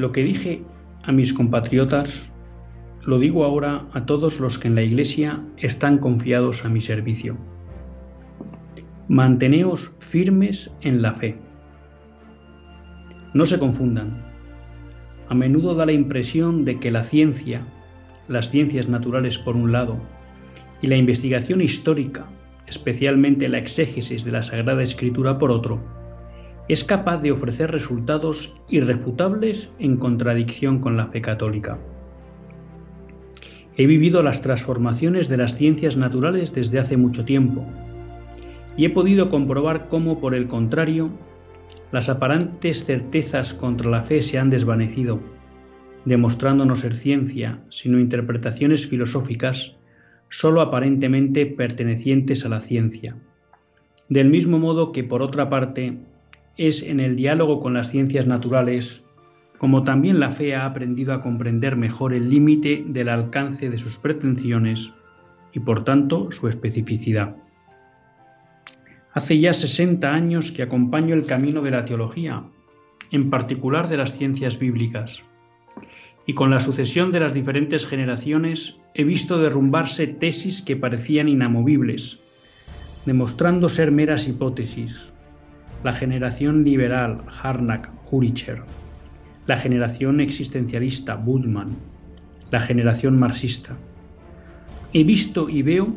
Lo que dije a mis compatriotas, lo digo ahora a todos los que en la Iglesia están confiados a mi servicio. Manteneos firmes en la fe. No se confundan. A menudo da la impresión de que la ciencia, las ciencias naturales por un lado, y la investigación histórica, especialmente la exégesis de la Sagrada Escritura por otro, es capaz de ofrecer resultados irrefutables en contradicción con la fe católica. He vivido las transformaciones de las ciencias naturales desde hace mucho tiempo y he podido comprobar cómo, por el contrario, las aparentes certezas contra la fe se han desvanecido, demostrando no ser ciencia, sino interpretaciones filosóficas sólo aparentemente pertenecientes a la ciencia. Del mismo modo que, por otra parte, es en el diálogo con las ciencias naturales como también la fe ha aprendido a comprender mejor el límite del alcance de sus pretensiones y por tanto su especificidad. Hace ya 60 años que acompaño el camino de la teología, en particular de las ciencias bíblicas, y con la sucesión de las diferentes generaciones he visto derrumbarse tesis que parecían inamovibles, demostrando ser meras hipótesis, la generación liberal Harnack Huricher, la generación existencialista Bullman, la generación marxista. He visto y veo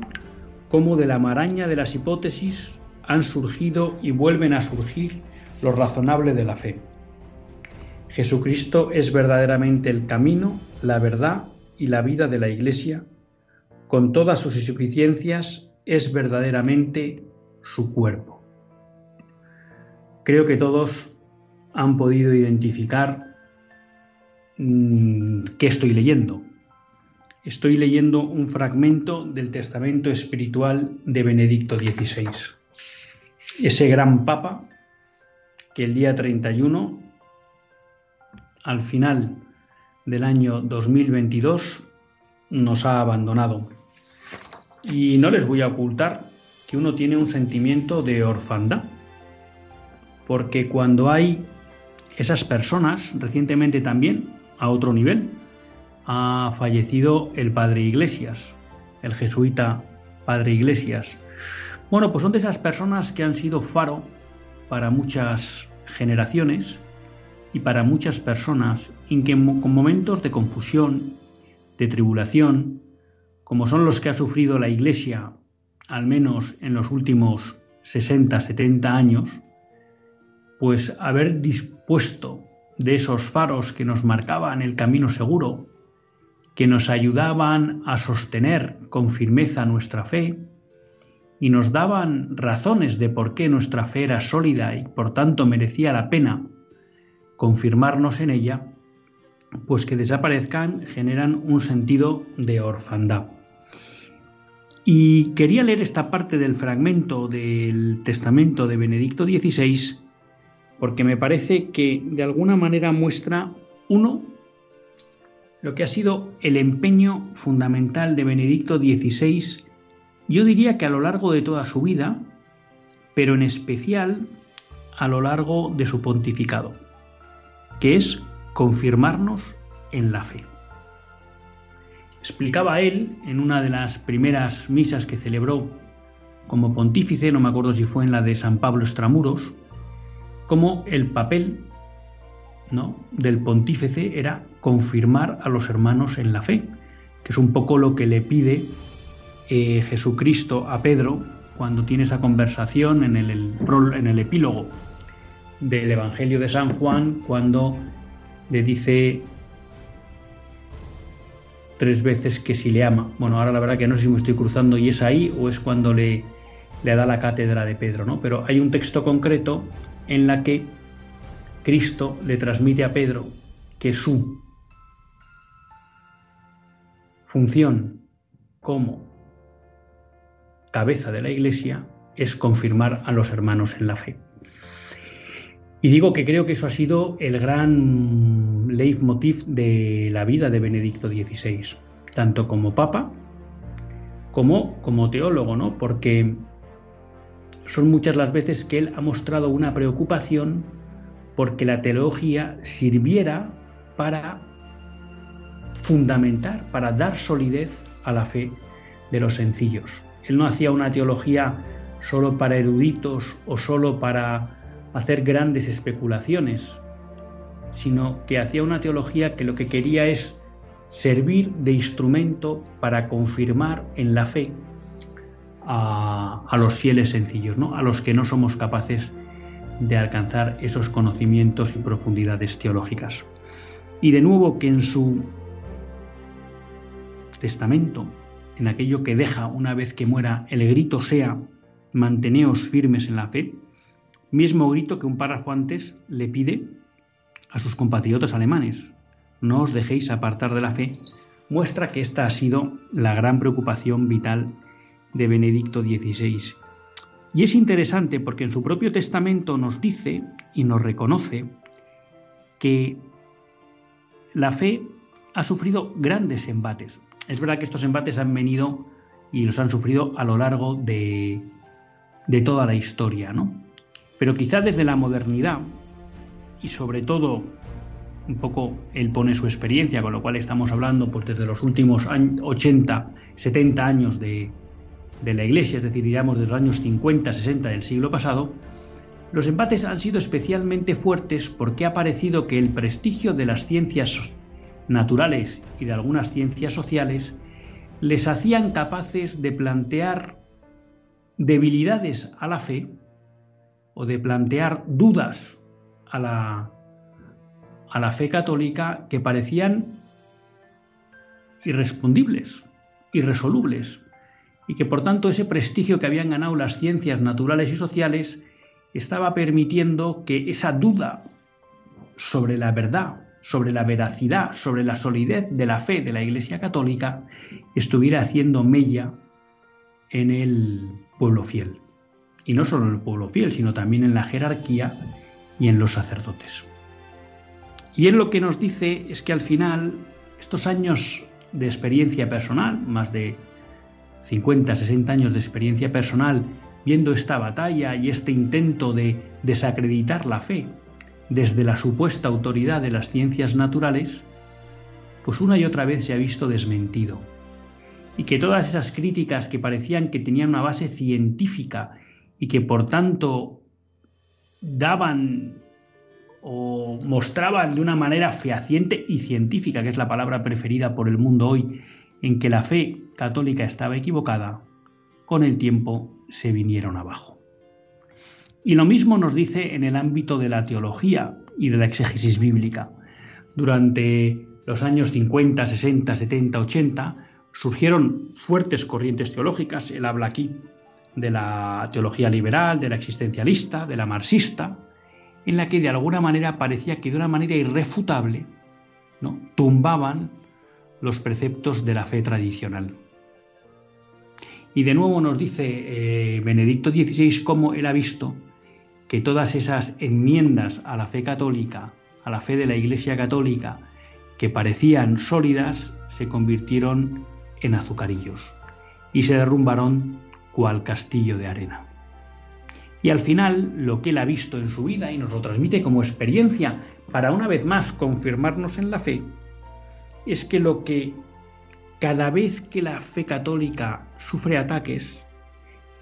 cómo de la maraña de las hipótesis han surgido y vuelven a surgir lo razonable de la fe. Jesucristo es verdaderamente el camino, la verdad y la vida de la Iglesia. Con todas sus insuficiencias, es verdaderamente su cuerpo. Creo que todos han podido identificar mm, qué estoy leyendo. Estoy leyendo un fragmento del testamento espiritual de Benedicto XVI. Ese gran papa que el día 31, al final del año 2022, nos ha abandonado. Y no les voy a ocultar que uno tiene un sentimiento de orfandad porque cuando hay esas personas, recientemente también, a otro nivel, ha fallecido el padre Iglesias, el jesuita padre Iglesias. Bueno, pues son de esas personas que han sido faro para muchas generaciones y para muchas personas en que con momentos de confusión, de tribulación, como son los que ha sufrido la Iglesia, al menos en los últimos 60, 70 años, pues haber dispuesto de esos faros que nos marcaban el camino seguro, que nos ayudaban a sostener con firmeza nuestra fe y nos daban razones de por qué nuestra fe era sólida y por tanto merecía la pena confirmarnos en ella, pues que desaparezcan generan un sentido de orfandad. Y quería leer esta parte del fragmento del testamento de Benedicto XVI porque me parece que de alguna manera muestra, uno, lo que ha sido el empeño fundamental de Benedicto XVI, yo diría que a lo largo de toda su vida, pero en especial a lo largo de su pontificado, que es confirmarnos en la fe. Explicaba él en una de las primeras misas que celebró como pontífice, no me acuerdo si fue en la de San Pablo Extramuros, como el papel ¿no? del pontífice era confirmar a los hermanos en la fe, que es un poco lo que le pide eh, Jesucristo a Pedro cuando tiene esa conversación en el, en el epílogo del Evangelio de San Juan, cuando le dice tres veces que si le ama. Bueno, ahora la verdad que no sé si me estoy cruzando y es ahí o es cuando le, le da la cátedra de Pedro, ¿no? Pero hay un texto concreto en la que Cristo le transmite a Pedro que su función como cabeza de la Iglesia es confirmar a los hermanos en la fe. Y digo que creo que eso ha sido el gran leitmotiv de la vida de Benedicto XVI, tanto como papa como como teólogo, ¿no? Porque son muchas las veces que él ha mostrado una preocupación porque la teología sirviera para fundamentar, para dar solidez a la fe de los sencillos. Él no hacía una teología solo para eruditos o solo para hacer grandes especulaciones, sino que hacía una teología que lo que quería es servir de instrumento para confirmar en la fe a, los fieles sencillos, ¿no? a los que no somos capaces de alcanzar esos conocimientos y profundidades teológicas. Y de nuevo que en su testamento, en aquello que deja una vez que muera, el grito sea, manteneos firmes en la fe, mismo grito que un párrafo antes le pide a sus compatriotas alemanes, no os dejéis apartar de la fe, muestra que esta ha sido la gran preocupación vital de Benedicto XVI. Y es interesante porque en su propio testamento nos dice y nos reconoce que la fe ha sufrido grandes embates. Es verdad que estos embates han venido y los han sufrido a lo largo de, de toda la historia, ¿no? Pero quizá desde la modernidad, y sobre todo un poco él pone su experiencia, con lo cual estamos hablando pues desde los últimos 80, 70 años de, de la Iglesia, es decir, diríamos desde los años 50, 60 del siglo pasado, los embates han sido especialmente fuertes porque ha parecido que el prestigio de las ciencias naturales y de algunas ciencias sociales les hacían capaces de plantear debilidades a la fe o de plantear dudas a la, a la fe católica que parecían irrespondibles, irresolubles, y que por tanto ese prestigio que habían ganado las ciencias naturales y sociales estaba permitiendo que esa duda sobre la verdad, sobre la veracidad, sobre la solidez de la fe de la Iglesia Católica estuviera haciendo mella en el pueblo fiel y no solo en el pueblo fiel, sino también en la jerarquía y en los sacerdotes. Y él lo que nos dice es que al final estos años de experiencia personal, más de 50, 60 años de experiencia personal, viendo esta batalla y este intento de desacreditar la fe desde la supuesta autoridad de las ciencias naturales, pues una y otra vez se ha visto desmentido. Y que todas esas críticas que parecían que tenían una base científica y que por tanto daban o mostraban de una manera fehaciente y científica, que es la palabra preferida por el mundo hoy, en que la fe católica estaba equivocada, con el tiempo se vinieron abajo. Y lo mismo nos dice en el ámbito de la teología y de la exégesis bíblica. Durante los años 50, 60, 70, 80 surgieron fuertes corrientes teológicas, él habla aquí de la teología liberal, de la existencialista, de la marxista, en la que de alguna manera parecía que de una manera irrefutable ¿no? tumbaban los preceptos de la fe tradicional. Y de nuevo nos dice eh, Benedicto XVI cómo él ha visto que todas esas enmiendas a la fe católica, a la fe de la Iglesia católica, que parecían sólidas, se convirtieron en azucarillos y se derrumbaron cual castillo de arena. Y al final, lo que él ha visto en su vida y nos lo transmite como experiencia para una vez más confirmarnos en la fe, es que lo que cada vez que la fe católica sufre ataques,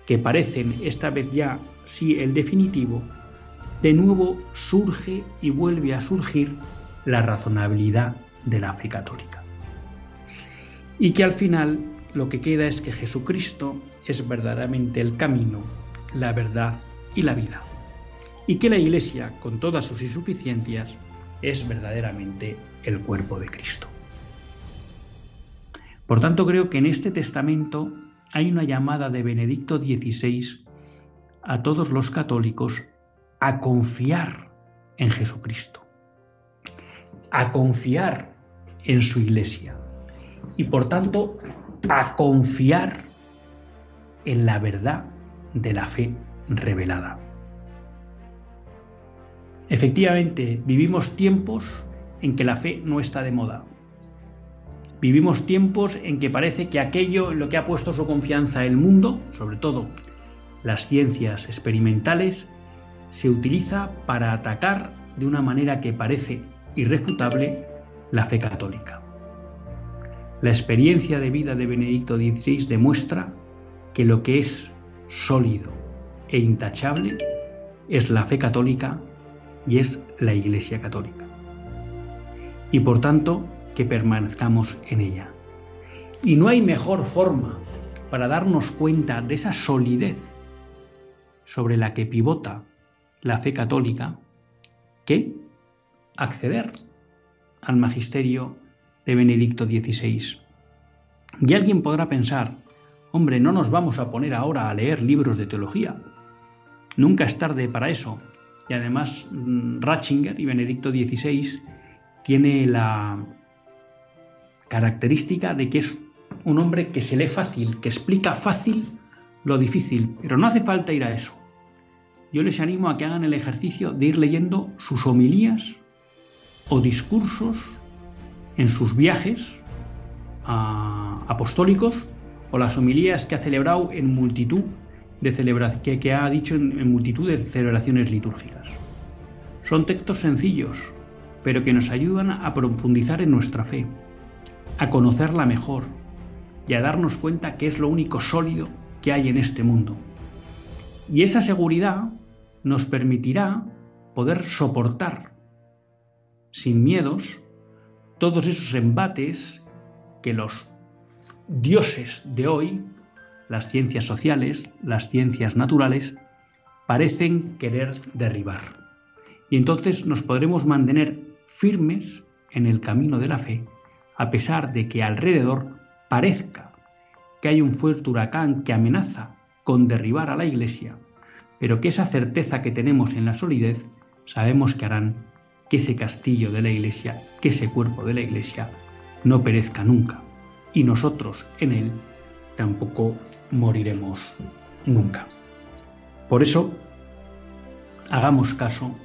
que parecen esta vez ya sí el definitivo, de nuevo surge y vuelve a surgir la razonabilidad de la fe católica. Y que al final lo que queda es que Jesucristo es verdaderamente el camino, la verdad y la vida. Y que la Iglesia, con todas sus insuficiencias, es verdaderamente el cuerpo de Cristo. Por tanto, creo que en este testamento hay una llamada de Benedicto XVI a todos los católicos a confiar en Jesucristo, a confiar en su iglesia y por tanto a confiar en la verdad de la fe revelada. Efectivamente, vivimos tiempos en que la fe no está de moda. Vivimos tiempos en que parece que aquello en lo que ha puesto su confianza el mundo, sobre todo las ciencias experimentales, se utiliza para atacar de una manera que parece irrefutable la fe católica. La experiencia de vida de Benedicto XVI demuestra que lo que es sólido e intachable es la fe católica y es la Iglesia católica. Y por tanto, que permanezcamos en ella. Y no hay mejor forma para darnos cuenta de esa solidez sobre la que pivota la fe católica que acceder al magisterio de Benedicto XVI. Y alguien podrá pensar, hombre, no nos vamos a poner ahora a leer libros de teología. Nunca es tarde para eso. Y además mm, Ratzinger y Benedicto XVI tiene la característica de que es un hombre que se lee fácil, que explica fácil lo difícil, pero no hace falta ir a eso. Yo les animo a que hagan el ejercicio de ir leyendo sus homilías o discursos en sus viajes apostólicos o las homilías que ha celebrado en multitud de celebraciones que, ha dicho en multitud de celebraciones litúrgicas. Son textos sencillos, pero que nos ayudan a profundizar en nuestra fe, a conocerla mejor y a darnos cuenta que es lo único sólido que hay en este mundo. Y esa seguridad nos permitirá poder soportar sin miedos todos esos embates que los dioses de hoy, las ciencias sociales, las ciencias naturales, parecen querer derribar. Y entonces nos podremos mantener firmes en el camino de la fe, a pesar de que alrededor parezca que hay un fuerte huracán que amenaza con derribar a la Iglesia pero que esa certeza que tenemos en la solidez sabemos que harán que ese castillo de la iglesia, que ese cuerpo de la iglesia no perezca nunca y nosotros en él tampoco moriremos nunca. Por eso, hagamos caso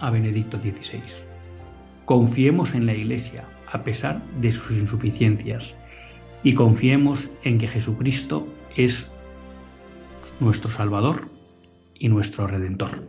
a Benedicto XVI. Confiemos en la Iglesia a pesar de sus insuficiencias y confiemos en que Jesucristo es nuestro Salvador y nuestro Redentor.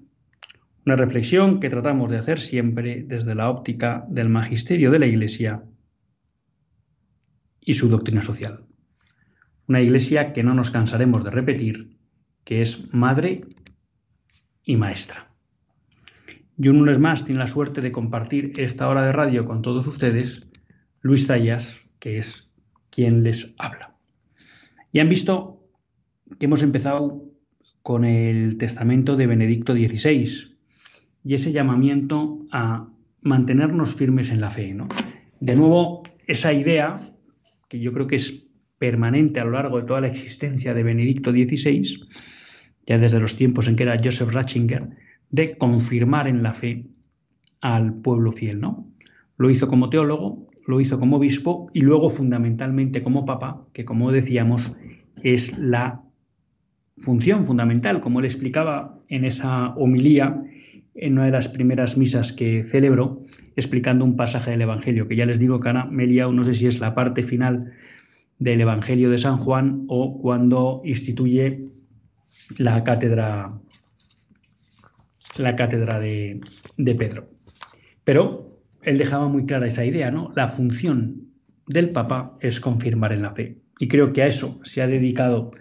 una reflexión que tratamos de hacer siempre desde la óptica del magisterio de la Iglesia y su doctrina social. Una Iglesia que no nos cansaremos de repetir, que es madre y maestra. Y un lunes más tiene la suerte de compartir esta hora de radio con todos ustedes Luis Zayas, que es quien les habla. Y han visto que hemos empezado con el testamento de Benedicto XVI, y ese llamamiento a mantenernos firmes en la fe. ¿no? De nuevo, esa idea, que yo creo que es permanente a lo largo de toda la existencia de Benedicto XVI, ya desde los tiempos en que era Joseph Ratzinger, de confirmar en la fe al pueblo fiel. ¿no? Lo hizo como teólogo, lo hizo como obispo y luego fundamentalmente como papa, que como decíamos es la función fundamental, como él explicaba en esa homilía en una de las primeras misas que celebro, explicando un pasaje del Evangelio, que ya les digo que me no sé si es la parte final del Evangelio de San Juan o cuando instituye la cátedra, la cátedra de, de Pedro. Pero él dejaba muy clara esa idea, ¿no? La función del Papa es confirmar en la fe. Y creo que a eso se ha dedicado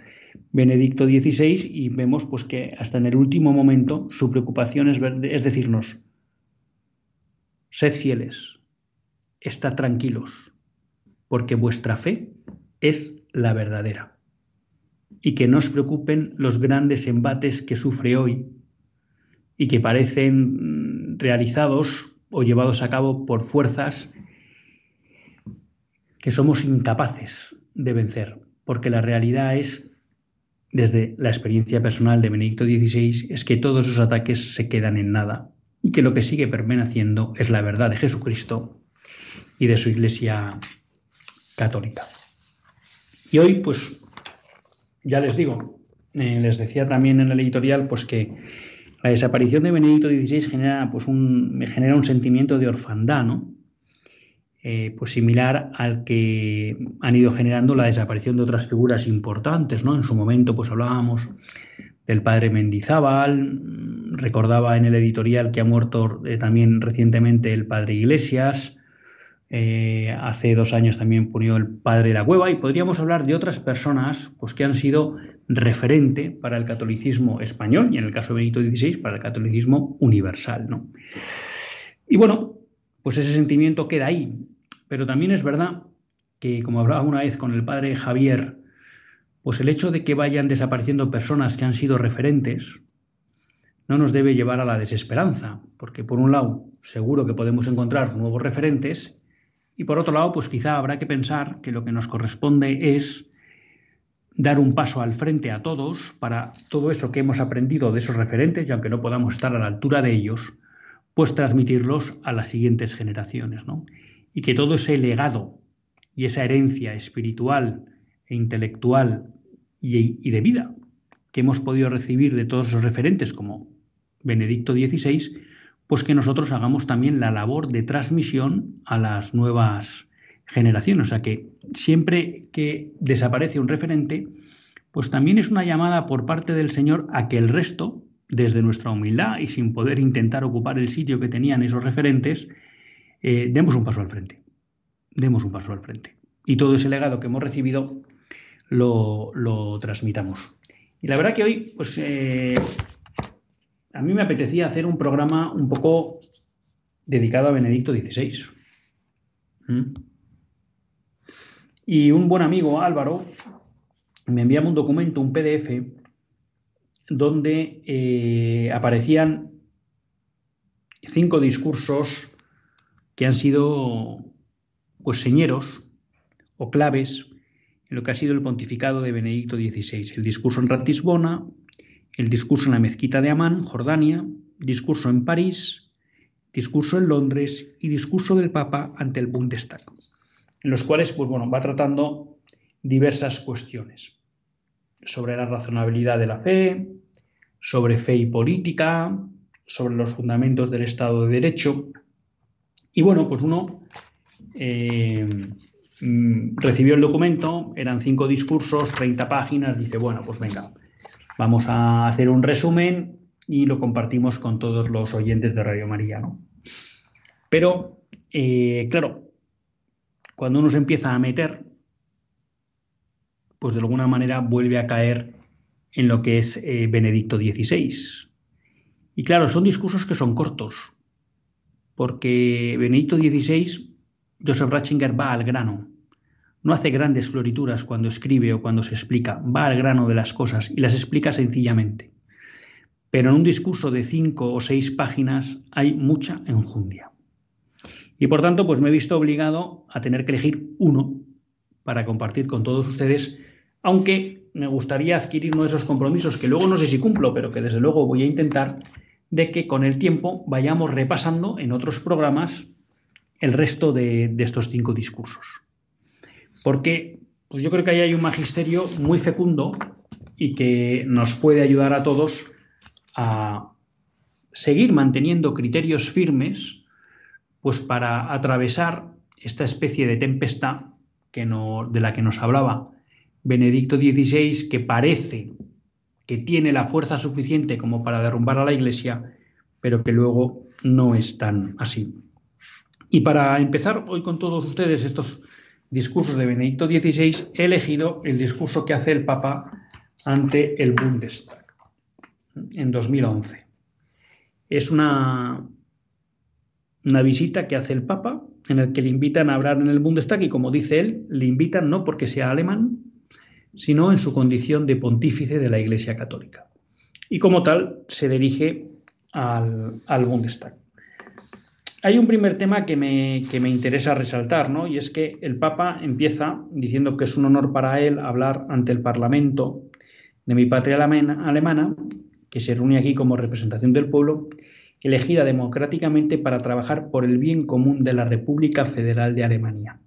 Benedicto XVI y vemos pues que hasta en el último momento su preocupación es, es decirnos, sed fieles, estad tranquilos, porque vuestra fe es la verdadera. Y que no os preocupen los grandes embates que sufre hoy y que parecen realizados o llevados a cabo por fuerzas que somos incapaces de vencer, porque la realidad es desde la experiencia personal de Benedicto XVI es que todos esos ataques se quedan en nada y que lo que sigue permaneciendo es la verdad de Jesucristo y de su Iglesia católica. Y hoy, pues, ya les digo, eh, les decía también en el editorial, pues que la desaparición de Benedicto XVI genera, pues, un, genera un sentimiento de orfandad, ¿no? Eh, pues similar al que han ido generando la desaparición de otras figuras importantes, ¿no? En su momento, pues hablábamos del padre Mendizábal, recordaba en el editorial que ha muerto eh, también recientemente el padre Iglesias, eh, hace dos años también murió el padre la cueva y podríamos hablar de otras personas pues, que han sido referente para el catolicismo español y en el caso de Benito XVI para el catolicismo universal. ¿no? Y bueno, pues ese sentimiento queda ahí. Pero también es verdad que, como hablaba una vez con el padre Javier, pues el hecho de que vayan desapareciendo personas que han sido referentes no nos debe llevar a la desesperanza, porque por un lado seguro que podemos encontrar nuevos referentes y por otro lado pues quizá habrá que pensar que lo que nos corresponde es dar un paso al frente a todos para todo eso que hemos aprendido de esos referentes y aunque no podamos estar a la altura de ellos, pues transmitirlos a las siguientes generaciones, ¿no? Y que todo ese legado y esa herencia espiritual e intelectual y, de vida que hemos podido recibir de todos esos referentes como Benedicto XVI, pues que nosotros hagamos también la labor de transmisión a las nuevas generaciones. O sea que siempre que desaparece un referente, pues también es una llamada por parte del Señor a que el resto desde nuestra humildad y sin poder intentar ocupar el sitio que tenían esos referentes, eh, demos un paso al frente. Demos un paso al frente. Y todo ese legado que hemos recibido lo, transmitamos. Y la verdad que hoy, pues, eh, a mí me apetecía hacer un programa un poco dedicado a Benedicto XVI. ¿Mm? Y un buen amigo, Álvaro, me enviaba un documento, un PDF, donde eh, aparecían cinco discursos que han sido pues señeros o claves en lo que ha sido el pontificado de Benedicto XVI. El discurso en Ratisbona, el discurso en la mezquita de Amán, Jordania, discurso en París, discurso en Londres y discurso del Papa ante el Bundestag, en los cuales pues, bueno, va tratando diversas cuestiones sobre la razonabilidad de la fe, sobre fe y política, sobre los fundamentos del Estado de Derecho. Y bueno, pues uno eh, mm, recibió el documento, eran cinco discursos, 30 páginas, dice, bueno, pues venga, vamos a hacer un resumen y lo compartimos con todos los oyentes de Radio María. ¿no? Pero, eh, claro, cuando uno se empieza a meter, pues de alguna manera vuelve a caer en lo que es eh, Benedicto XVI. Y claro, son discursos que son cortos, porque Benedicto XVI, Joseph Ratzinger va al grano, no hace grandes florituras cuando escribe o cuando se explica, va al grano de las cosas y las explica sencillamente. Pero en un discurso de cinco o seis páginas hay mucha enjundia. Y por tanto, pues me he visto obligado a tener que elegir uno para compartir con todos ustedes, aunque me gustaría adquirir uno de esos compromisos que luego no sé si cumplo, pero que desde luego voy a intentar, de que con el tiempo vayamos repasando en otros programas el resto de, estos cinco discursos. Porque pues yo creo que ahí hay un magisterio muy fecundo y que nos puede ayudar a todos a seguir manteniendo criterios firmes, pues para atravesar esta especie de tempestad que no, de la que nos hablaba Benedicto XVI, que parece que tiene la fuerza suficiente como para derrumbar a la Iglesia, pero que luego no es tan así. Y para empezar hoy con todos ustedes estos discursos de Benedicto XVI, he elegido el discurso que hace el Papa ante el Bundestag en 2011. Es una, una visita que hace el Papa en el que le invitan a hablar en el Bundestag y como dice él, le invitan no porque sea alemán, sino en su condición de pontífice de la Iglesia Católica. Y como tal se dirige al, Bundestag. Hay un primer tema que me, que me, interesa resaltar, ¿no? Y es que el Papa empieza diciendo que es un honor para él hablar ante el Parlamento de mi patria alemana, que se reúne aquí como representación del pueblo, elegida democráticamente para trabajar por el bien común de la República Federal de Alemania.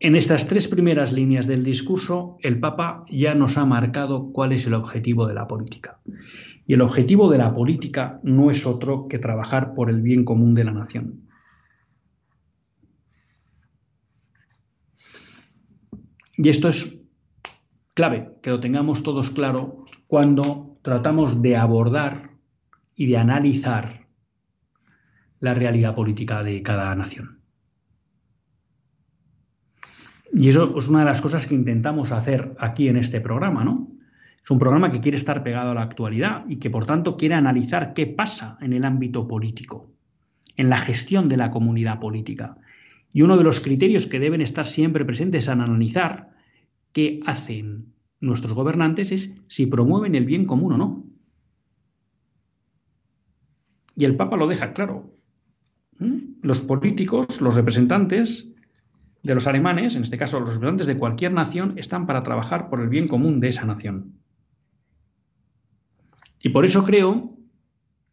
En estas tres primeras líneas del discurso, el Papa ya nos ha marcado cuál es el objetivo de la política. Y el objetivo de la política no es otro que trabajar por el bien común de la nación. Y esto es clave, que lo tengamos todos claro cuando tratamos de abordar y de analizar la realidad política de cada nación. Y eso es una de las cosas que intentamos hacer aquí en este programa, ¿no? Es un programa que quiere estar pegado a la actualidad y que por tanto quiere analizar qué pasa en el ámbito político, en la gestión de la comunidad política. Y uno de los criterios que deben estar siempre presentes al analizar qué hacen nuestros gobernantes es si promueven el bien común o no. Y el Papa lo deja claro. ¿Mm? Los políticos, los representantes, de los alemanes, en este caso los representantes de cualquier nación, están para trabajar por el bien común de esa nación. Y por eso creo,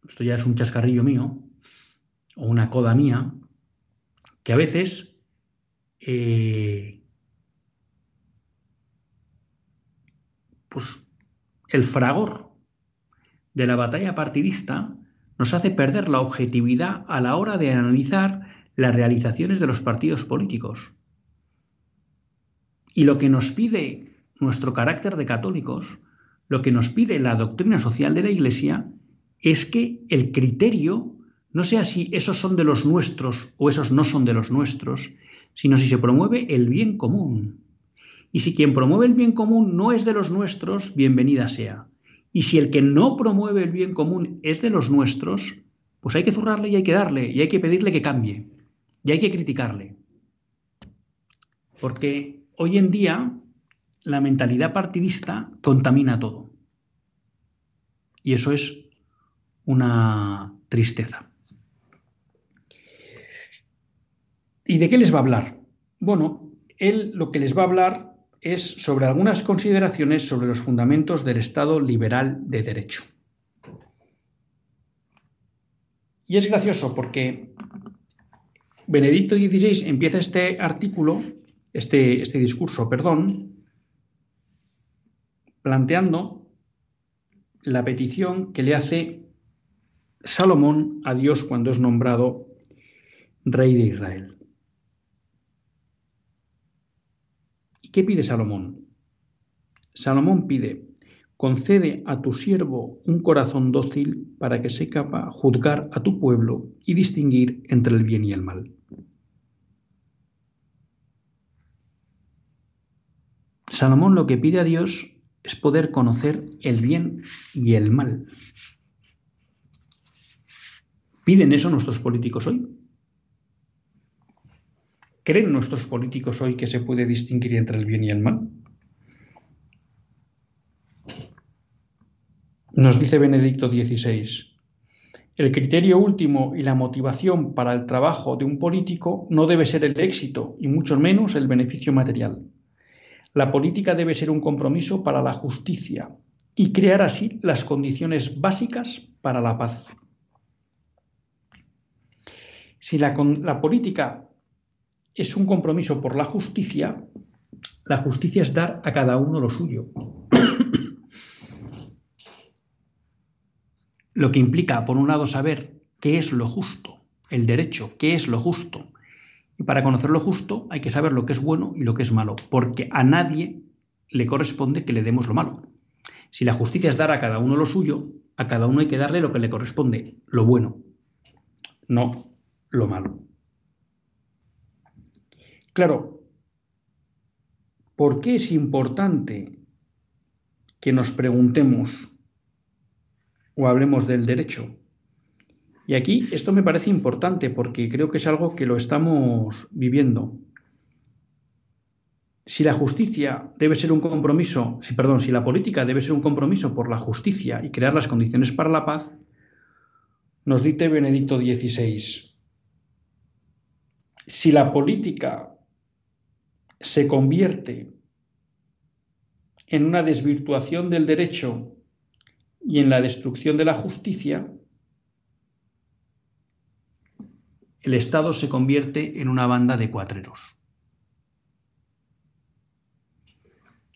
esto ya es un chascarrillo mío, o una coda mía, que a veces eh, pues el fragor de la batalla partidista nos hace perder la objetividad a la hora de analizar las realizaciones de los partidos políticos. Y lo que nos pide nuestro carácter de católicos, lo que nos pide la doctrina social de la Iglesia, es que el criterio no sea si esos son de los nuestros o esos no son de los nuestros, sino si se promueve el bien común. Y si quien promueve el bien común no es de los nuestros, bienvenida sea. Y si el que no promueve el bien común es de los nuestros, pues hay que zurrarle y hay que darle, y hay que pedirle que cambie, y hay que criticarle. Porque hoy en día la mentalidad partidista contamina todo. Y eso es una tristeza. ¿Y de qué les va a hablar? Bueno, él lo que les va a hablar es sobre algunas consideraciones sobre los fundamentos del Estado liberal de derecho. Y es gracioso porque Benedicto XVI empieza este artículo este, este discurso, perdón, planteando la petición que le hace Salomón a Dios cuando es nombrado rey de Israel. ¿Y qué pide Salomón? Salomón pide, concede a tu siervo un corazón dócil para que sepa juzgar a tu pueblo y distinguir entre el bien y el mal. Salomón lo que pide a Dios es poder conocer el bien y el mal. ¿Piden eso nuestros políticos hoy? ¿Creen nuestros políticos hoy que se puede distinguir entre el bien y el mal? Nos dice Benedicto XVI, el criterio último y la motivación para el trabajo de un político no debe ser el éxito y mucho menos el beneficio material. La política debe ser un compromiso para la justicia y crear así las condiciones básicas para la paz. Si la, política es un compromiso por la justicia, La justicia es dar a cada uno lo suyo. lo que implica, por un lado, saber qué es lo justo, el derecho, qué es lo justo. Para conocer lo justo hay que saber lo que es bueno y lo que es malo, porque a nadie le corresponde que le demos lo malo. Si la justicia es dar a cada uno lo suyo, a cada uno hay que darle lo que le corresponde, lo bueno, no lo malo. Claro, ¿por qué es importante que nos preguntemos o hablemos del derecho? Y aquí esto me parece importante porque creo que es algo que lo estamos viviendo. Si la justicia debe ser un compromiso, si perdón, si la política debe ser un compromiso por la justicia y crear las condiciones para la paz, nos dice Benedicto XVI. Si la política se convierte en una desvirtuación del derecho y en la destrucción de la justicia, el Estado se convierte en una banda de cuatreros.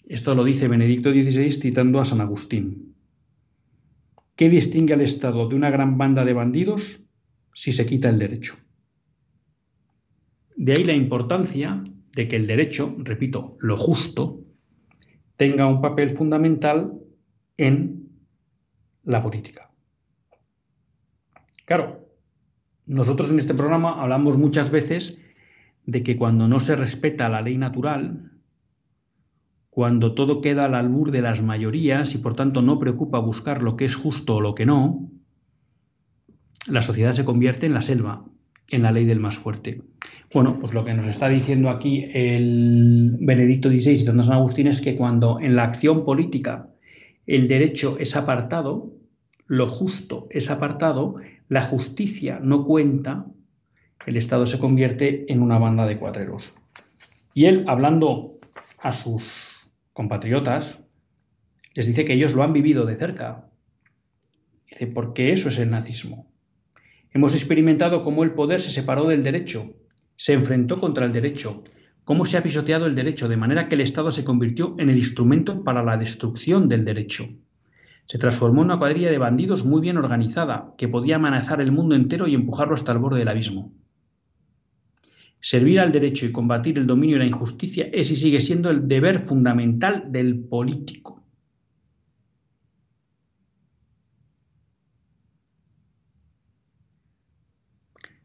Esto lo dice Benedicto XVI citando a San Agustín. ¿Qué distingue al Estado de una gran banda de bandidos si se quita el derecho? De ahí la importancia de que el derecho, repito, lo justo, tenga un papel fundamental en la política. Claro, nosotros en este programa hablamos muchas veces de que cuando no se respeta la ley natural, cuando todo queda al albur de las mayorías y por tanto no preocupa buscar lo que es justo o lo que no, la sociedad se convierte en la selva, en la ley del más fuerte. Bueno, pues lo que nos está diciendo aquí el Benedicto XVI y San Agustín es que cuando en la acción política el derecho es apartado, lo justo es apartado, la justicia no cuenta, el Estado se convierte en una banda de cuatreros. Y él, hablando a sus compatriotas, les dice que ellos lo han vivido de cerca. Dice, porque eso es el nazismo. Hemos experimentado cómo el poder se separó del derecho, se enfrentó contra el derecho, cómo se ha pisoteado el derecho, de manera que el Estado se convirtió en el instrumento para la destrucción del derecho. Se transformó en una cuadrilla de bandidos muy bien organizada, que podía amenazar el mundo entero y empujarlo hasta el borde del abismo. Servir al derecho y combatir el dominio y la injusticia es y sigue siendo el deber fundamental del político.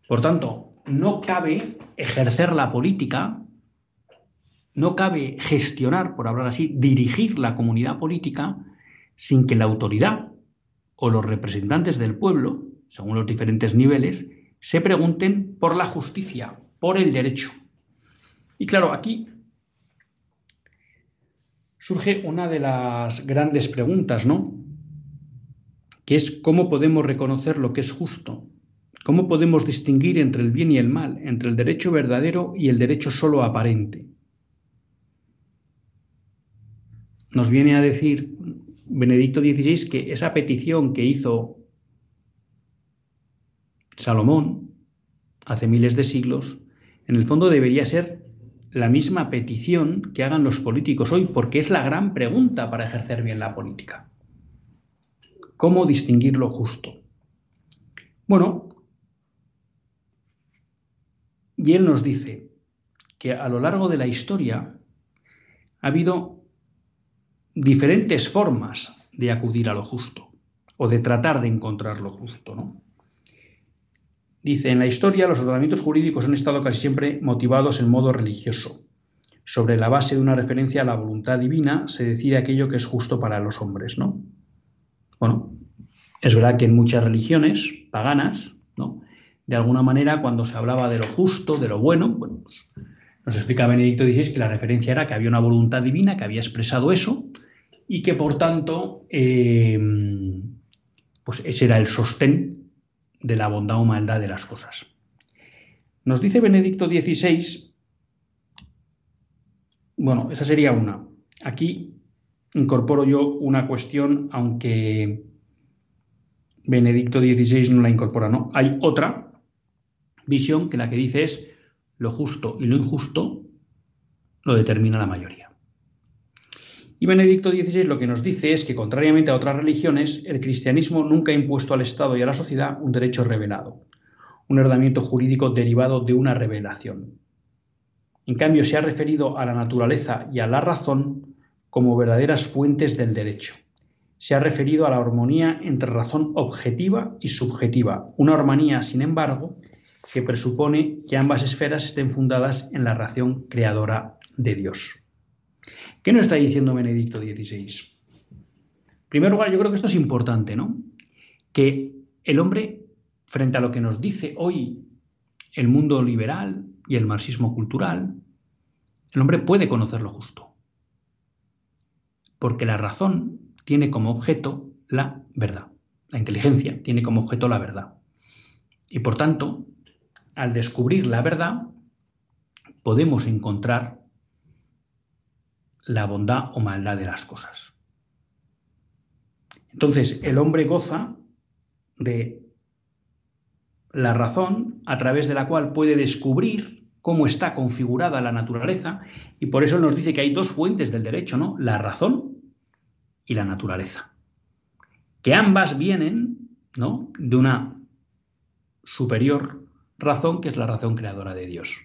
Por tanto, no cabe ejercer la política, no cabe gestionar, por hablar así, dirigir la comunidad política sin que la autoridad o los representantes del pueblo, según los diferentes niveles, se pregunten por la justicia, por el derecho. Y claro, aquí surge una de las grandes preguntas, ¿no? Que es cómo podemos reconocer lo que es justo, cómo podemos distinguir entre el bien y el mal, entre el derecho verdadero y el derecho solo aparente. Nos viene a decir Benedicto XVI que esa petición que hizo Salomón hace miles de siglos en el fondo debería ser la misma petición que hagan los políticos hoy, porque es la gran pregunta para ejercer bien la política. ¿Cómo distinguir lo justo? Bueno, y él nos dice que a lo largo de la historia ha habido diferentes formas de acudir a lo justo o de tratar de encontrar lo justo, ¿no? Dice, en la historia los ordenamientos jurídicos han estado casi siempre motivados en modo religioso. Sobre la base de una referencia a la voluntad divina se decide aquello que es justo para los hombres, ¿no? Bueno, es verdad que en muchas religiones paganas, ¿no? De alguna manera, cuando se hablaba de lo justo, de lo bueno, bueno, pues, nos explica Benedicto XVI que la referencia era que había una voluntad divina que había expresado eso y que por tanto, eh, pues ese era el sostén de la bondad o maldad de las cosas. Nos dice Benedicto XVI, bueno, esa sería una. Aquí incorporo yo una cuestión, aunque Benedicto XVI no la incorpora, ¿no? Hay otra visión que la que dice es lo justo y lo injusto lo determina la mayoría. Y Benedicto XVI lo que nos dice es que, contrariamente a otras religiones, el cristianismo nunca ha impuesto al Estado y a la sociedad un derecho revelado, un ordenamiento jurídico derivado de una revelación. En cambio, se ha referido a la naturaleza y a la razón como verdaderas fuentes del derecho. Se ha referido a la armonía entre razón objetiva y subjetiva, una armonía, sin embargo, que presupone que ambas esferas estén fundadas en la ración creadora de Dios. ¿Qué nos está diciendo Benedicto XVI? En primer lugar, yo creo que esto es importante, ¿no? Que el hombre, frente a lo que nos dice hoy el mundo liberal y el marxismo cultural, el hombre puede conocer lo justo. Porque la razón tiene como objeto la verdad. La inteligencia tiene como objeto la verdad. Y por tanto, al descubrir la verdad, podemos encontrar la bondad o maldad de las cosas. Entonces, el hombre goza de la razón a través de la cual puede descubrir cómo está configurada la naturaleza y por eso nos dice que hay dos fuentes del derecho, ¿no? La razón y la naturaleza. Que ambas vienen, ¿no? De una superior razón que es la razón creadora de Dios.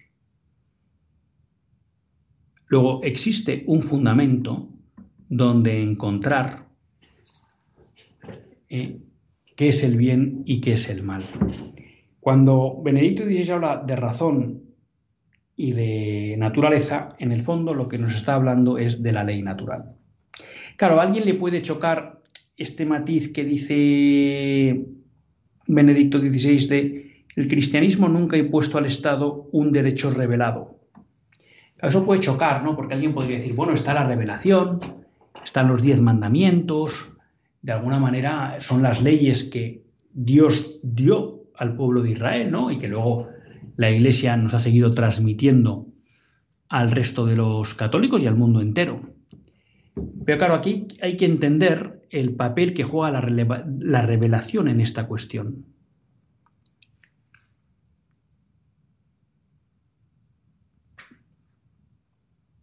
Luego existe un fundamento donde encontrar eh, qué es el bien y qué es el mal. Cuando Benedicto XVI habla de razón y de naturaleza, en el fondo lo que nos está hablando es de la ley natural. Claro, a alguien le puede chocar este matiz que dice Benedicto XVI de el cristianismo nunca ha impuesto al Estado un derecho revelado. Eso puede chocar, ¿no? Porque alguien podría decir, bueno, está la revelación, están los diez mandamientos, de alguna manera son las leyes que Dios dio al pueblo de Israel, ¿no? Y que luego la Iglesia nos ha seguido transmitiendo al resto de los católicos y al mundo entero. Pero claro, aquí hay que entender el papel que juega la, la revelación en esta cuestión.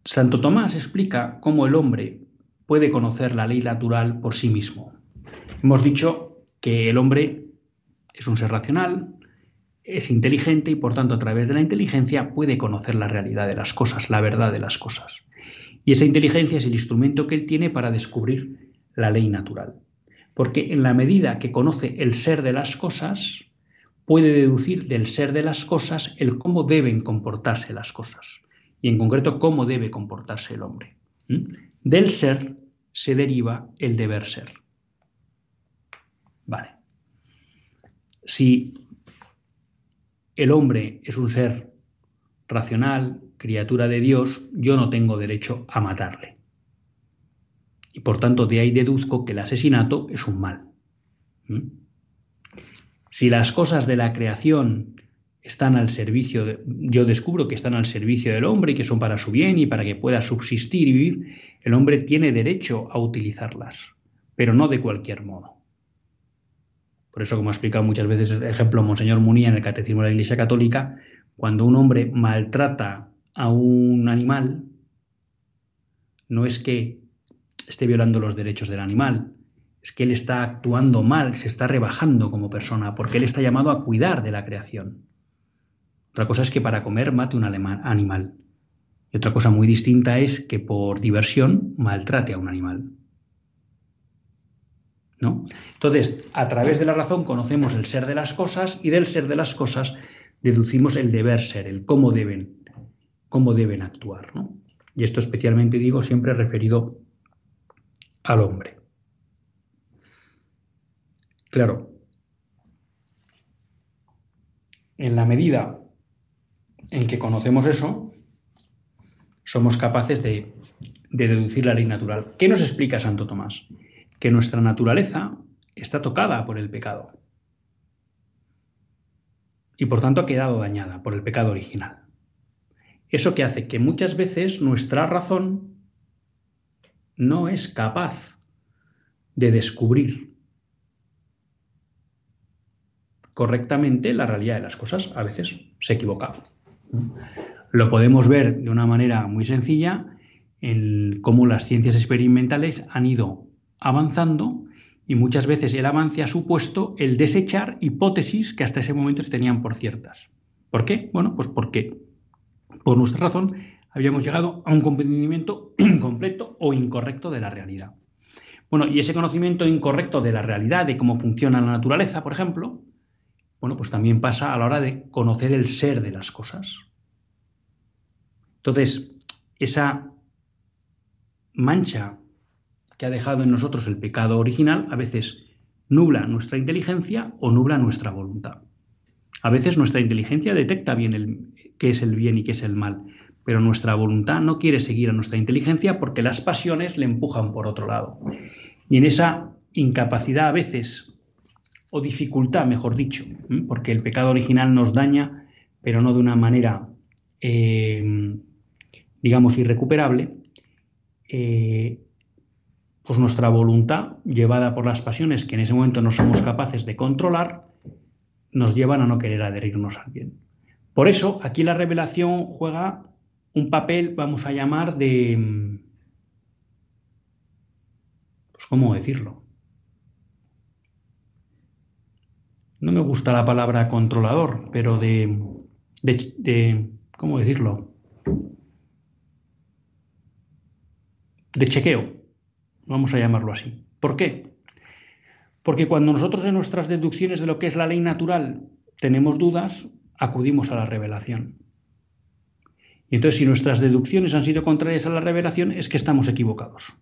Santo Tomás explica cómo el hombre puede conocer la ley natural por sí mismo. Hemos dicho que el hombre es un ser racional, es inteligente y por tanto a través de la inteligencia puede conocer la realidad de las cosas, la verdad de las cosas. Y esa inteligencia es el instrumento que él tiene para descubrir la ley natural. Porque en la medida que conoce el ser de las cosas, puede deducir del ser de las cosas el cómo deben comportarse las cosas y en concreto cómo debe comportarse el hombre. Del ser se deriva el deber ser. Vale. Si el hombre es un ser racional, criatura de Dios, yo no tengo derecho a matarle. Y por tanto de ahí deduzco que el asesinato es un mal. Si las cosas de la creación están al servicio, yo descubro que están al servicio del hombre y que son para su bien y para que pueda subsistir y vivir, el hombre tiene derecho a utilizarlas, pero no de cualquier modo. Por eso, como ha explicado muchas veces el ejemplo Monseñor Munía en el Catecismo de la Iglesia Católica, cuando un hombre maltrata a un animal, no es que esté violando los derechos del animal, es que él está actuando mal, se está rebajando como persona, porque él está llamado a cuidar de la creación. Otra cosa es que para comer mate un animal. Y otra cosa muy distinta es que por diversión maltrate a un animal. ¿No? Entonces, a través de la razón conocemos el ser de las cosas y del ser de las cosas deducimos el deber ser, el cómo deben, cómo deben actuar. Y esto especialmente digo siempre referido al hombre. Claro, en la medida en que conocemos eso, somos capaces de, deducir la ley natural. ¿Qué nos explica Santo Tomás? Que nuestra naturaleza está tocada por el pecado y por tanto ha quedado dañada por el pecado original. Eso que hace que muchas veces nuestra razón no es capaz de descubrir correctamente la realidad de las cosas. A veces se equivoca. Lo podemos ver de una manera muy sencilla en cómo las ciencias experimentales han ido avanzando y muchas veces el avance ha supuesto el desechar hipótesis que hasta ese momento se tenían por ciertas. ¿Por qué? Bueno, pues porque por nuestra razón habíamos llegado a un comprendimiento incompleto o incorrecto de la realidad. Bueno, y ese conocimiento incorrecto de la realidad, de cómo funciona la naturaleza, por ejemplo, bueno, pues también pasa a la hora de conocer el ser de las cosas. Entonces, esa mancha que ha dejado en nosotros el pecado original a veces nubla nuestra inteligencia o nubla nuestra voluntad. A veces nuestra inteligencia detecta bien el, qué es el bien y qué es el mal, pero nuestra voluntad no quiere seguir a nuestra inteligencia porque las pasiones le empujan por otro lado. Y en esa incapacidad a veces, o dificultad, mejor dicho, porque el pecado original nos daña, pero no de una manera, eh, digamos, irrecuperable, eh, pues nuestra voluntad, llevada por las pasiones que en ese momento no somos capaces de controlar, nos llevan a no querer adherirnos al bien. Por eso, aquí la revelación juega un papel, vamos a llamar, de... Pues, ¿cómo decirlo? No me gusta la palabra controlador, pero de... de, ¿Cómo decirlo? De chequeo, vamos a llamarlo así. ¿Por qué? Porque cuando nosotros en nuestras deducciones de lo que es la ley natural tenemos dudas, acudimos a la revelación. Y entonces si nuestras deducciones han sido contrarias a la revelación es que estamos equivocados.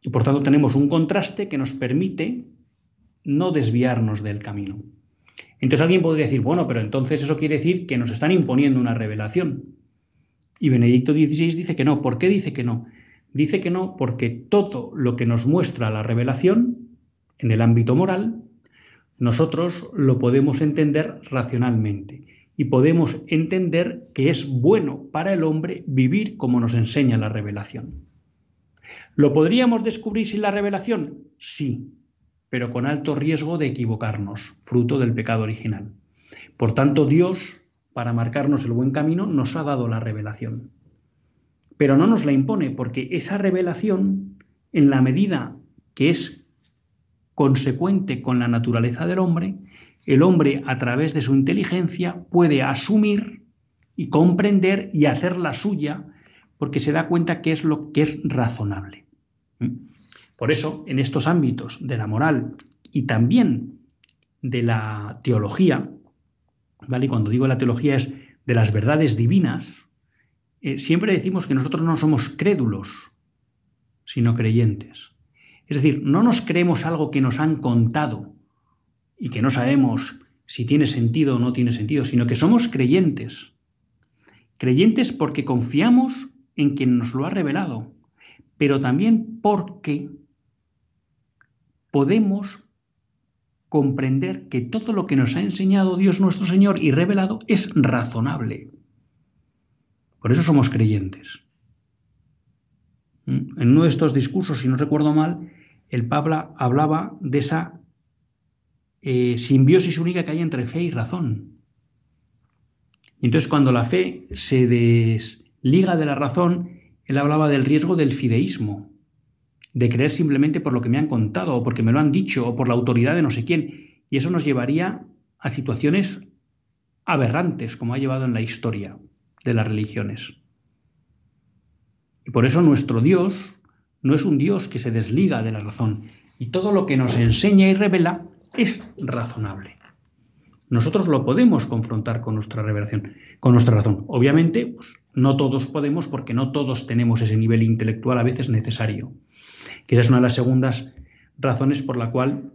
Y por tanto tenemos un contraste que nos permite no desviarnos del camino. Entonces alguien podría decir, bueno, pero entonces eso quiere decir que nos están imponiendo una revelación. Y Benedicto XVI dice que no. ¿Por qué dice que no? Dice que no porque todo lo que nos muestra la revelación en el ámbito moral nosotros lo podemos entender racionalmente y podemos entender que es bueno para el hombre vivir como nos enseña la revelación. ¿Lo podríamos descubrir sin la revelación? Sí, pero con alto riesgo de equivocarnos, fruto del pecado original. Por tanto, Dios, para marcarnos el buen camino, nos ha dado la revelación. Pero no nos la impone, porque esa revelación, en la medida que es consecuente con la naturaleza del hombre, el hombre a través de su inteligencia puede asumir y comprender y hacer la suya porque se da cuenta que es lo que es razonable. Por eso, en estos ámbitos de la moral y también de la teología, ¿vale? Cuando digo la teología es de las verdades divinas, eh, siempre decimos que nosotros no somos crédulos, sino creyentes. Es decir, no nos creemos algo que nos han contado y que no sabemos si tiene sentido o no tiene sentido, sino que somos creyentes. Creyentes porque confiamos en quien nos lo ha revelado, pero también porque podemos comprender que todo lo que nos ha enseñado Dios nuestro Señor y revelado es razonable. Por eso somos creyentes. Mm, en uno de estos discursos, si no recuerdo mal, el Pablo hablaba de esa eh, simbiosis única que hay entre fe y razón. entonces cuando la fe se desliga de la razón, él hablaba del riesgo del fideísmo, de creer simplemente por lo que me han contado, o porque me lo han dicho, o por la autoridad de no sé quién. Y eso nos llevaría a situaciones aberrantes, como ha llevado en la historia de las religiones. Y por eso nuestro Dios no es un Dios que se desliga de la razón. Y todo lo que nos enseña y revela es razonable. Nosotros lo podemos confrontar con nuestra revelación, con nuestra razón. Obviamente, pues, no todos podemos porque no todos tenemos ese nivel intelectual a veces necesario. Que esa es una de las segundas razones por la cual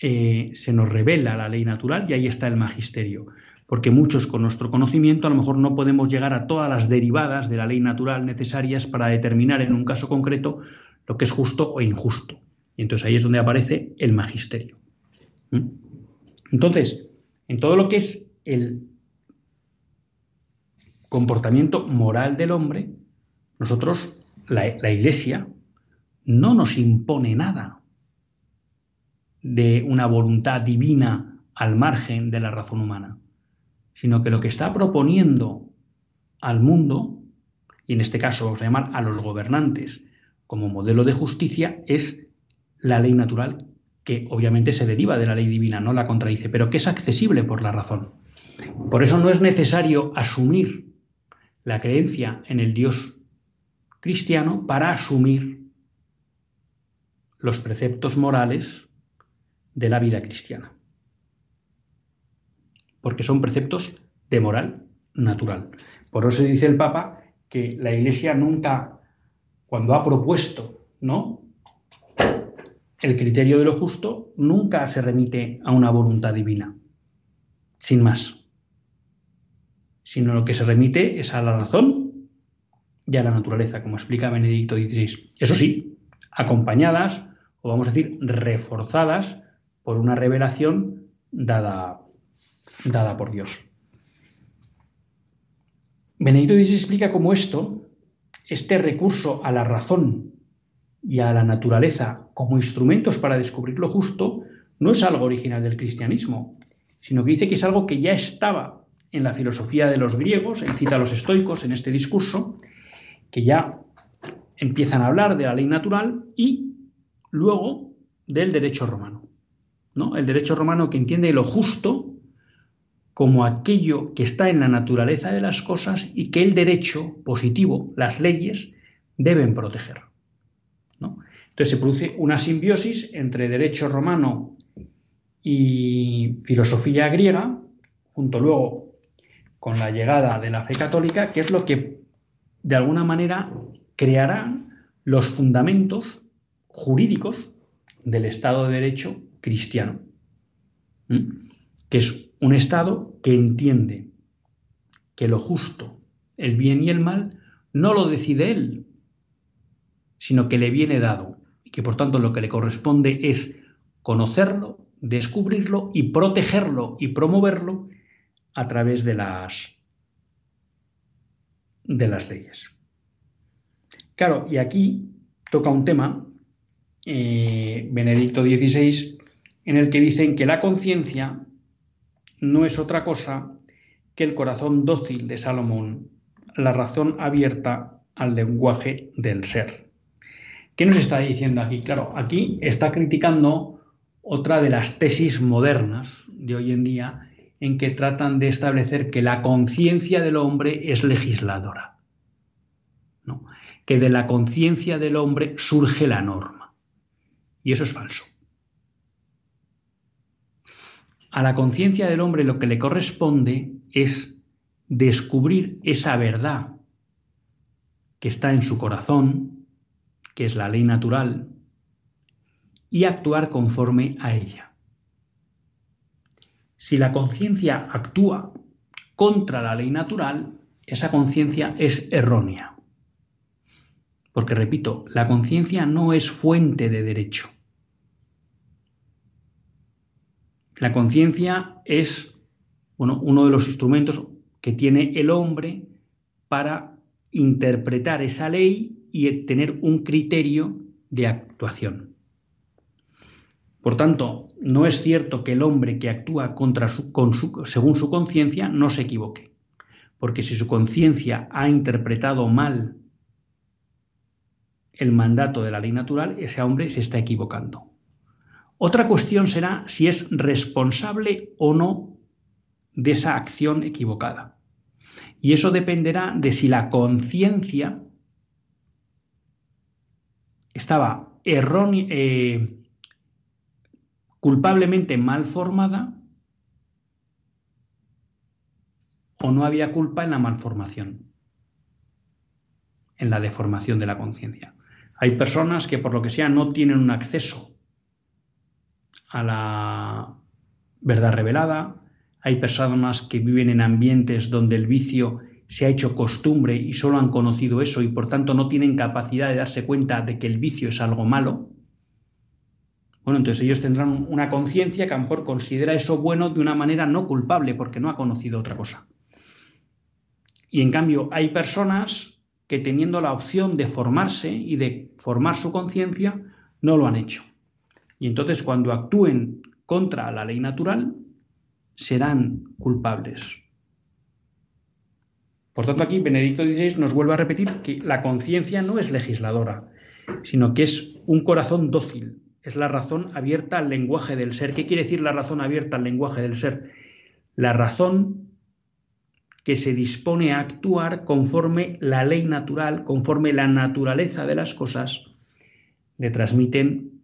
eh, se nos revela la ley natural y ahí está el magisterio porque muchos con nuestro conocimiento a lo mejor no podemos llegar a todas las derivadas de la ley natural necesarias para determinar en un caso concreto lo que es justo o injusto. Y entonces ahí es donde aparece el magisterio. ¿Mm? Entonces, en todo lo que es el comportamiento moral del hombre, nosotros, la, la Iglesia, no nos impone nada de una voluntad divina al margen de la razón humana sino que lo que está proponiendo al mundo y en este caso vamos a llamar a los gobernantes como modelo de justicia, es la ley natural, que obviamente se deriva de la ley divina, no la contradice, pero que es accesible por la razón. Por eso no es necesario asumir la creencia en el Dios cristiano para asumir los preceptos morales de la vida cristiana. Porque son preceptos de moral natural. Por eso dice el Papa que la Iglesia nunca, cuando ha propuesto, ¿no? El criterio de lo justo nunca se remite a una voluntad divina, sin más, sino lo que se remite es a la razón y a la naturaleza, como explica Benedicto XVI. Eso sí, acompañadas, o vamos a decir, reforzadas por una revelación dada, dada por Dios. Benedicto XVI explica cómo esto, este recurso a la razón y a la naturaleza como instrumentos para descubrir lo justo, no es algo original del cristianismo, sino que dice que es algo que ya estaba en la filosofía de los griegos, él cita a los estoicos en este discurso, que ya empiezan a hablar de la ley natural y luego del derecho romano. ¿no? El derecho romano que entiende lo justo como aquello que está en la naturaleza de las cosas y que el derecho positivo, las leyes, deben proteger. Entonces se produce una simbiosis entre derecho romano y filosofía griega, junto luego con la llegada de la fe católica, que es lo que de alguna manera creará los fundamentos jurídicos del Estado de Derecho cristiano, que es un Estado que entiende que lo justo, el bien y el mal, no lo decide él, sino que le viene dado y que por tanto lo que le corresponde es conocerlo, descubrirlo y protegerlo y promoverlo a través de las, de las leyes. Claro, y aquí toca un tema, eh, Benedicto XVI, en el que dicen que la conciencia no es otra cosa que el corazón dócil de Salomón, la razón abierta al lenguaje del ser. ¿Qué nos está diciendo aquí? Claro, aquí está criticando otra de las tesis modernas de hoy en día en que tratan de establecer que la conciencia del hombre es legisladora, que de la conciencia del hombre surge la norma. Y eso es falso. A la conciencia del hombre lo que le corresponde es descubrir esa verdad que está en su corazón, que es la ley natural, y actuar conforme a ella. Si la conciencia actúa contra la ley natural, esa conciencia es errónea. Porque, repito, la conciencia no es fuente de derecho. La conciencia es bueno, uno de los instrumentos que tiene el hombre para interpretar esa ley y tener un criterio de actuación. Por tanto, no es cierto que el hombre que actúa según su conciencia no se equivoque, porque si su conciencia ha interpretado mal el mandato de la ley natural, ese hombre se está equivocando. Otra cuestión será si es responsable o no de esa acción equivocada. Y eso dependerá de si la conciencia estaba eh, culpablemente mal formada o no había culpa en la malformación, en la deformación de la conciencia. Hay personas que por lo que sea no tienen un acceso a la verdad revelada, hay personas que viven en ambientes donde el vicio se ha hecho costumbre y solo han conocido eso y por tanto no tienen capacidad de darse cuenta de que el vicio es algo malo. Bueno, entonces ellos tendrán una conciencia que a lo mejor considera eso bueno de una manera no culpable porque no ha conocido otra cosa. Y en cambio hay personas que teniendo la opción de formarse y de formar su conciencia, no lo han hecho. Y entonces cuando actúen contra la ley natural, serán culpables. Por tanto, aquí Benedicto XVI nos vuelve a repetir que la conciencia no es legisladora, sino que es un corazón dócil, es la razón abierta al lenguaje del ser. ¿Qué quiere decir la razón abierta al lenguaje del ser? La razón que se dispone a actuar conforme la ley natural, conforme la naturaleza de las cosas, le transmiten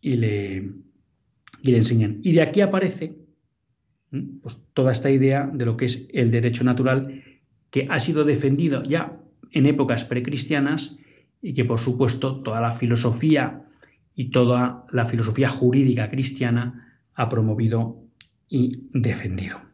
y le, y le enseñan. Y de aquí aparece pues, toda esta idea de lo que es el derecho natural, que ha sido defendido ya en épocas precristianas y que por supuesto toda la filosofía y toda la filosofía jurídica cristiana ha promovido y defendido.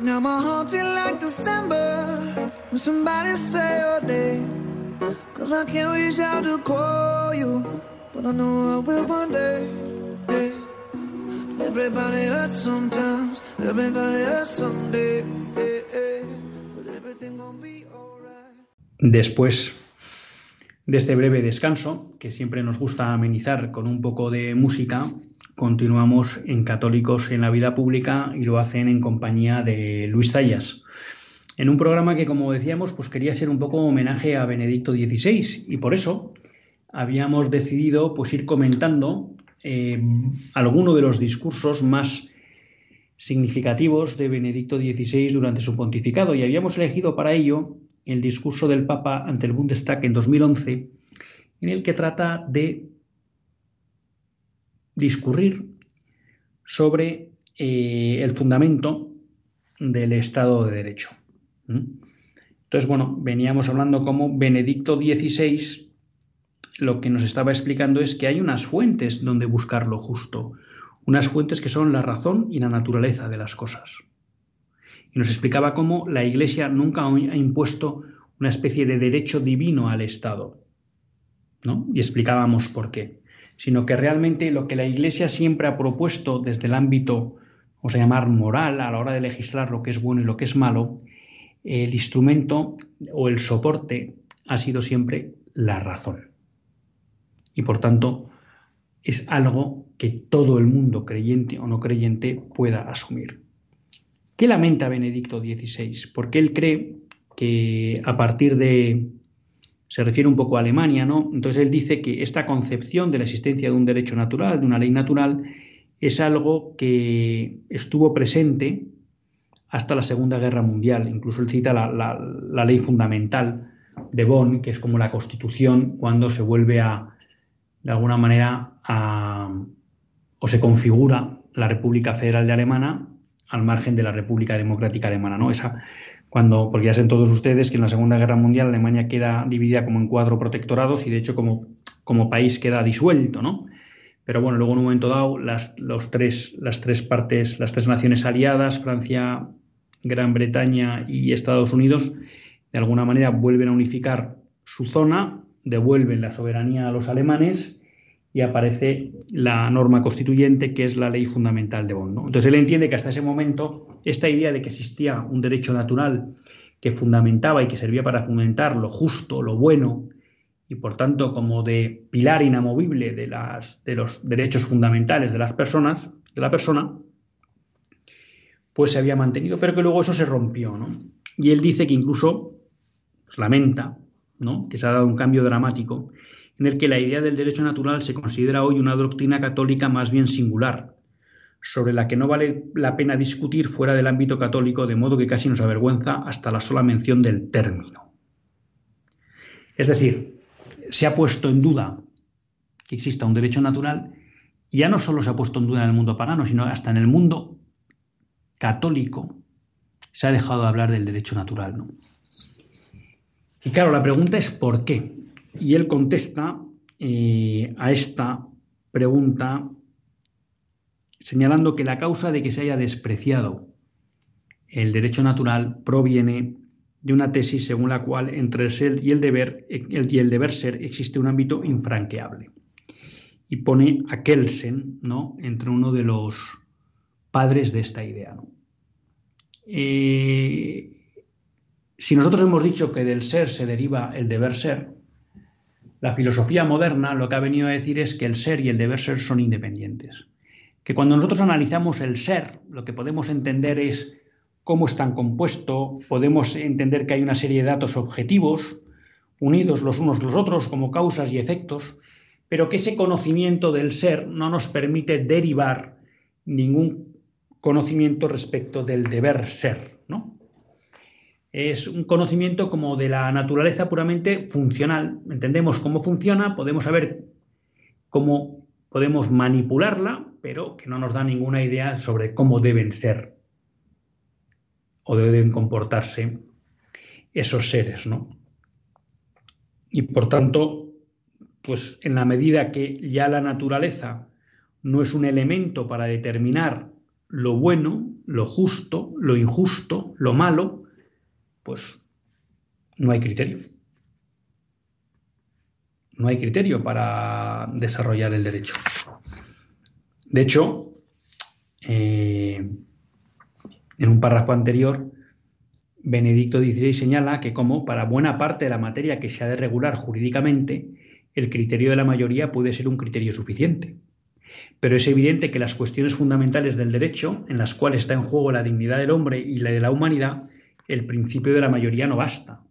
Now my heart feel like December when somebody say your name. Cause I can't reach out to call you, but I know I will one day. Hey. Everybody hurts sometimes, everybody hurts someday. Hey, hey. But everything gonna be alright. Después de este breve descanso, que siempre nos gusta amenizar con un poco de música, continuamos en Católicos en la Vida Pública y lo hacen en compañía de Luis Zayas. En un programa que, como decíamos, pues quería ser un poco homenaje a Benedicto XVI y por eso habíamos decidido pues ir comentando eh, algunos de los discursos más significativos de Benedicto XVI durante su pontificado y habíamos elegido para ello el discurso del Papa ante el Bundestag en 2011 en el que trata de discurrir sobre eh, el fundamento del Estado de Derecho. Entonces, bueno, veníamos hablando como Benedicto XVI lo que nos estaba explicando es que hay unas fuentes donde buscar lo justo, unas fuentes que son la razón y la naturaleza de las cosas. Y nos explicaba cómo la Iglesia nunca ha impuesto una especie de derecho divino al Estado. ¿no? Y explicábamos por qué sino que realmente lo que la Iglesia siempre ha propuesto desde el ámbito, vamos a llamar moral, a la hora de legislar lo que es bueno y lo que es malo, el instrumento o el soporte ha sido siempre la razón. Y por tanto, es algo que todo el mundo, creyente o no creyente, pueda asumir. ¿Qué lamenta Benedicto XVI? Porque él cree que a partir de se refiere un poco a Alemania, ¿no? Entonces él dice que esta concepción de la existencia de un derecho natural, de una ley natural, es algo que estuvo presente hasta la Segunda Guerra Mundial. Incluso él cita la, ley fundamental de Bonn, que es como la constitución cuando se vuelve a, de alguna manera, a, o se configura la República Federal de Alemana al margen de la República Democrática Alemana, ¿no? Esa, cuando, porque ya saben todos ustedes que en la Segunda Guerra Mundial Alemania queda dividida como en cuatro protectorados y de hecho como, como país queda disuelto, ¿no? Pero bueno, luego en un momento dado las, los tres, las tres partes, las tres naciones aliadas, Francia, Gran Bretaña y Estados Unidos, de alguna manera vuelven a unificar su zona, devuelven la soberanía a los alemanes y aparece la norma constituyente que es la ley fundamental de Bonn. Entonces él entiende que hasta ese momento esta idea de que existía un derecho natural que fundamentaba y que servía para fundamentar lo justo, lo bueno y por tanto como de pilar inamovible de, los derechos fundamentales de las personas, de la persona, pues se había mantenido, pero que luego eso se rompió, Y él dice que incluso pues, lamenta, ¿no? Que se ha dado un cambio dramático en el que la idea del derecho natural se considera hoy una doctrina católica más bien singular, sobre la que no vale la pena discutir fuera del ámbito católico, de modo que casi nos avergüenza hasta la sola mención del término. Es decir, se ha puesto en duda que exista un derecho natural y ya no solo se ha puesto en duda en el mundo pagano, sino hasta en el mundo católico se ha dejado de hablar del derecho natural. Y claro, la pregunta es ¿por qué? Y él contesta eh, a esta pregunta señalando que la causa de que se haya despreciado el derecho natural proviene de una tesis según la cual entre el ser y el deber, el, y el deber ser existe un ámbito infranqueable. Y pone a Kelsen ¿no? entre uno de los padres de esta idea. Eh, si nosotros hemos dicho que del ser se deriva el deber ser, la filosofía moderna lo que ha venido a decir es que el ser y el deber ser son independientes. Que cuando nosotros analizamos el ser, lo que podemos entender es cómo están compuesto, podemos entender que hay una serie de datos objetivos, unidos los unos los otros como causas y efectos, pero que ese conocimiento del ser no nos permite derivar ningún conocimiento respecto del deber ser. Es un conocimiento como de la naturaleza puramente funcional. Entendemos cómo funciona, podemos saber cómo podemos manipularla, pero que no nos da ninguna idea sobre cómo deben ser o deben comportarse esos seres, ¿no? Y por tanto, pues en la medida que ya la naturaleza no es un elemento para determinar lo bueno, lo justo, lo injusto, lo malo, pues no hay criterio. No hay criterio para desarrollar el derecho. De hecho, eh, en un párrafo anterior, Benedicto XVI señala que como para buena parte de la materia que se ha de regular jurídicamente, el criterio de la mayoría puede ser un criterio suficiente. Pero es evidente que las cuestiones fundamentales del derecho, en las cuales está en juego la dignidad del hombre y la de la humanidad, el principio de la mayoría no basta.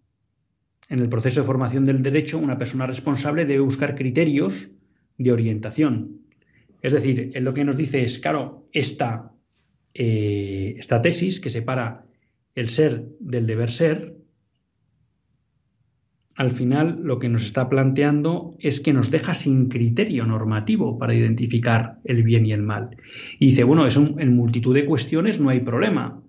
En el proceso de formación del derecho, una persona responsable debe buscar criterios de orientación. Es decir, lo que nos dice es, claro, esta, eh, esta tesis que separa el ser del deber ser, al final lo que nos está planteando es que nos deja sin criterio normativo para identificar el bien y el mal. Y dice, bueno, en multitud de cuestiones no hay problema.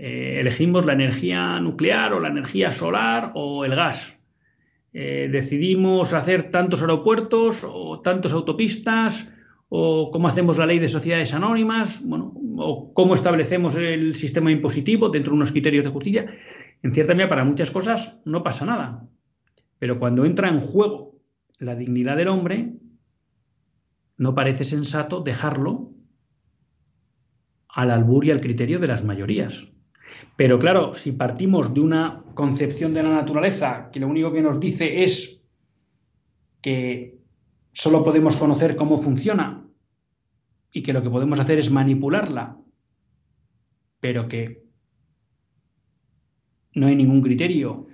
Eh, elegimos la energía nuclear o la energía solar o el gas. Eh, decidimos hacer tantos aeropuertos o tantas autopistas o cómo hacemos la ley de sociedades anónimas, bueno, o cómo establecemos el sistema impositivo dentro de unos criterios de justicia. En cierta medida, para muchas cosas no pasa nada. Pero cuando entra en juego la dignidad del hombre, no parece sensato dejarlo al albur y al criterio de las mayorías. Pero claro, si partimos de una concepción de la naturaleza que lo único que nos dice es que solo podemos conocer cómo funciona y que lo que podemos hacer es manipularla, pero que no hay ningún criterio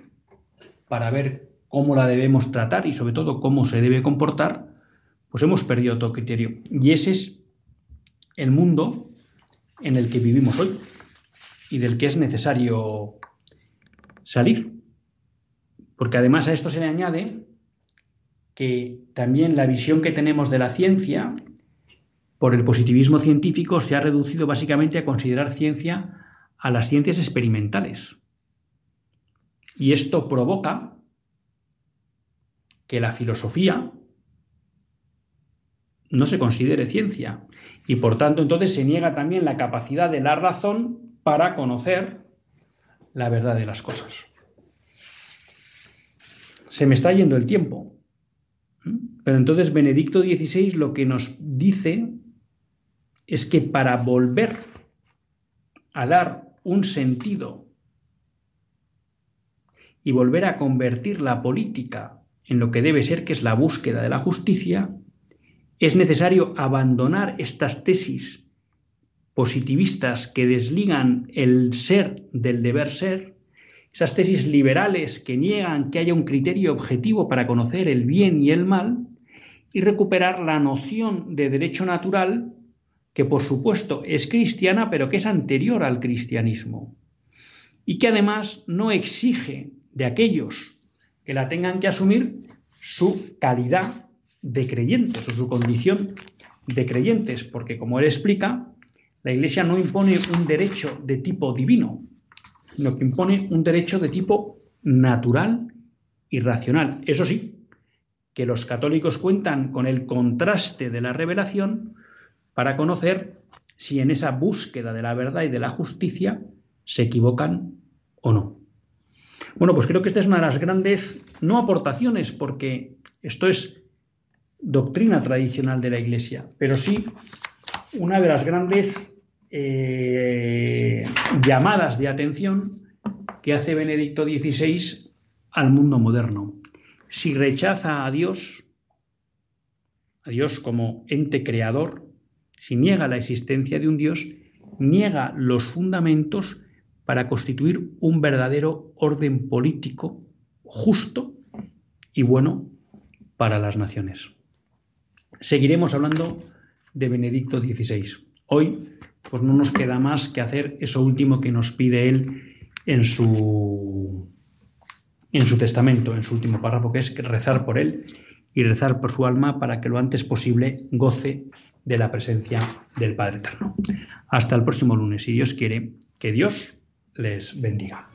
para ver cómo la debemos tratar y sobre todo cómo se debe comportar, pues hemos perdido todo criterio. Y ese es el mundo en el que vivimos hoy y del que es necesario salir. Porque además a esto se le añade que también la visión que tenemos de la ciencia por el positivismo científico se ha reducido básicamente a considerar ciencia a las ciencias experimentales. Y esto provoca que la filosofía no se considere ciencia y por tanto entonces se niega también la capacidad de la razón para conocer la verdad de las cosas. Se me está yendo el tiempo. Pero entonces Benedicto XVI lo que nos dice es que para volver a dar un sentido y volver a convertir la política en lo que debe ser, que es la búsqueda de la justicia, es necesario abandonar estas tesis positivistas que desligan el ser del deber ser, esas tesis liberales que niegan que haya un criterio objetivo para conocer el bien y el mal, y recuperar la noción de derecho natural, que por supuesto es cristiana, pero que es anterior al cristianismo, y que además no exige de aquellos que la tengan que asumir su calidad de creyentes o su condición de creyentes, porque como él explica, la Iglesia no impone un derecho de tipo divino, sino que impone un derecho de tipo natural irracional. Eso sí, que los católicos cuentan con el contraste de la revelación para conocer si en esa búsqueda de la verdad y de la justicia se equivocan o no. Bueno, pues creo que esta es una de las grandes, no aportaciones, porque esto es doctrina tradicional de la Iglesia, pero sí una de las grandes eh, llamadas de atención que hace Benedicto XVI al mundo moderno. Si rechaza a Dios, a Dios como ente creador, si niega la existencia de un Dios, niega los fundamentos para constituir un verdadero orden político justo y bueno para las naciones. Seguiremos hablando de Benedicto XVI. Hoy pues no nos queda más que hacer eso último que nos pide él en su en su testamento, en su último párrafo, que es rezar por él y rezar por su alma para que lo antes posible goce de la presencia del Padre Eterno. Hasta el próximo lunes, si Dios quiere, que Dios les bendiga.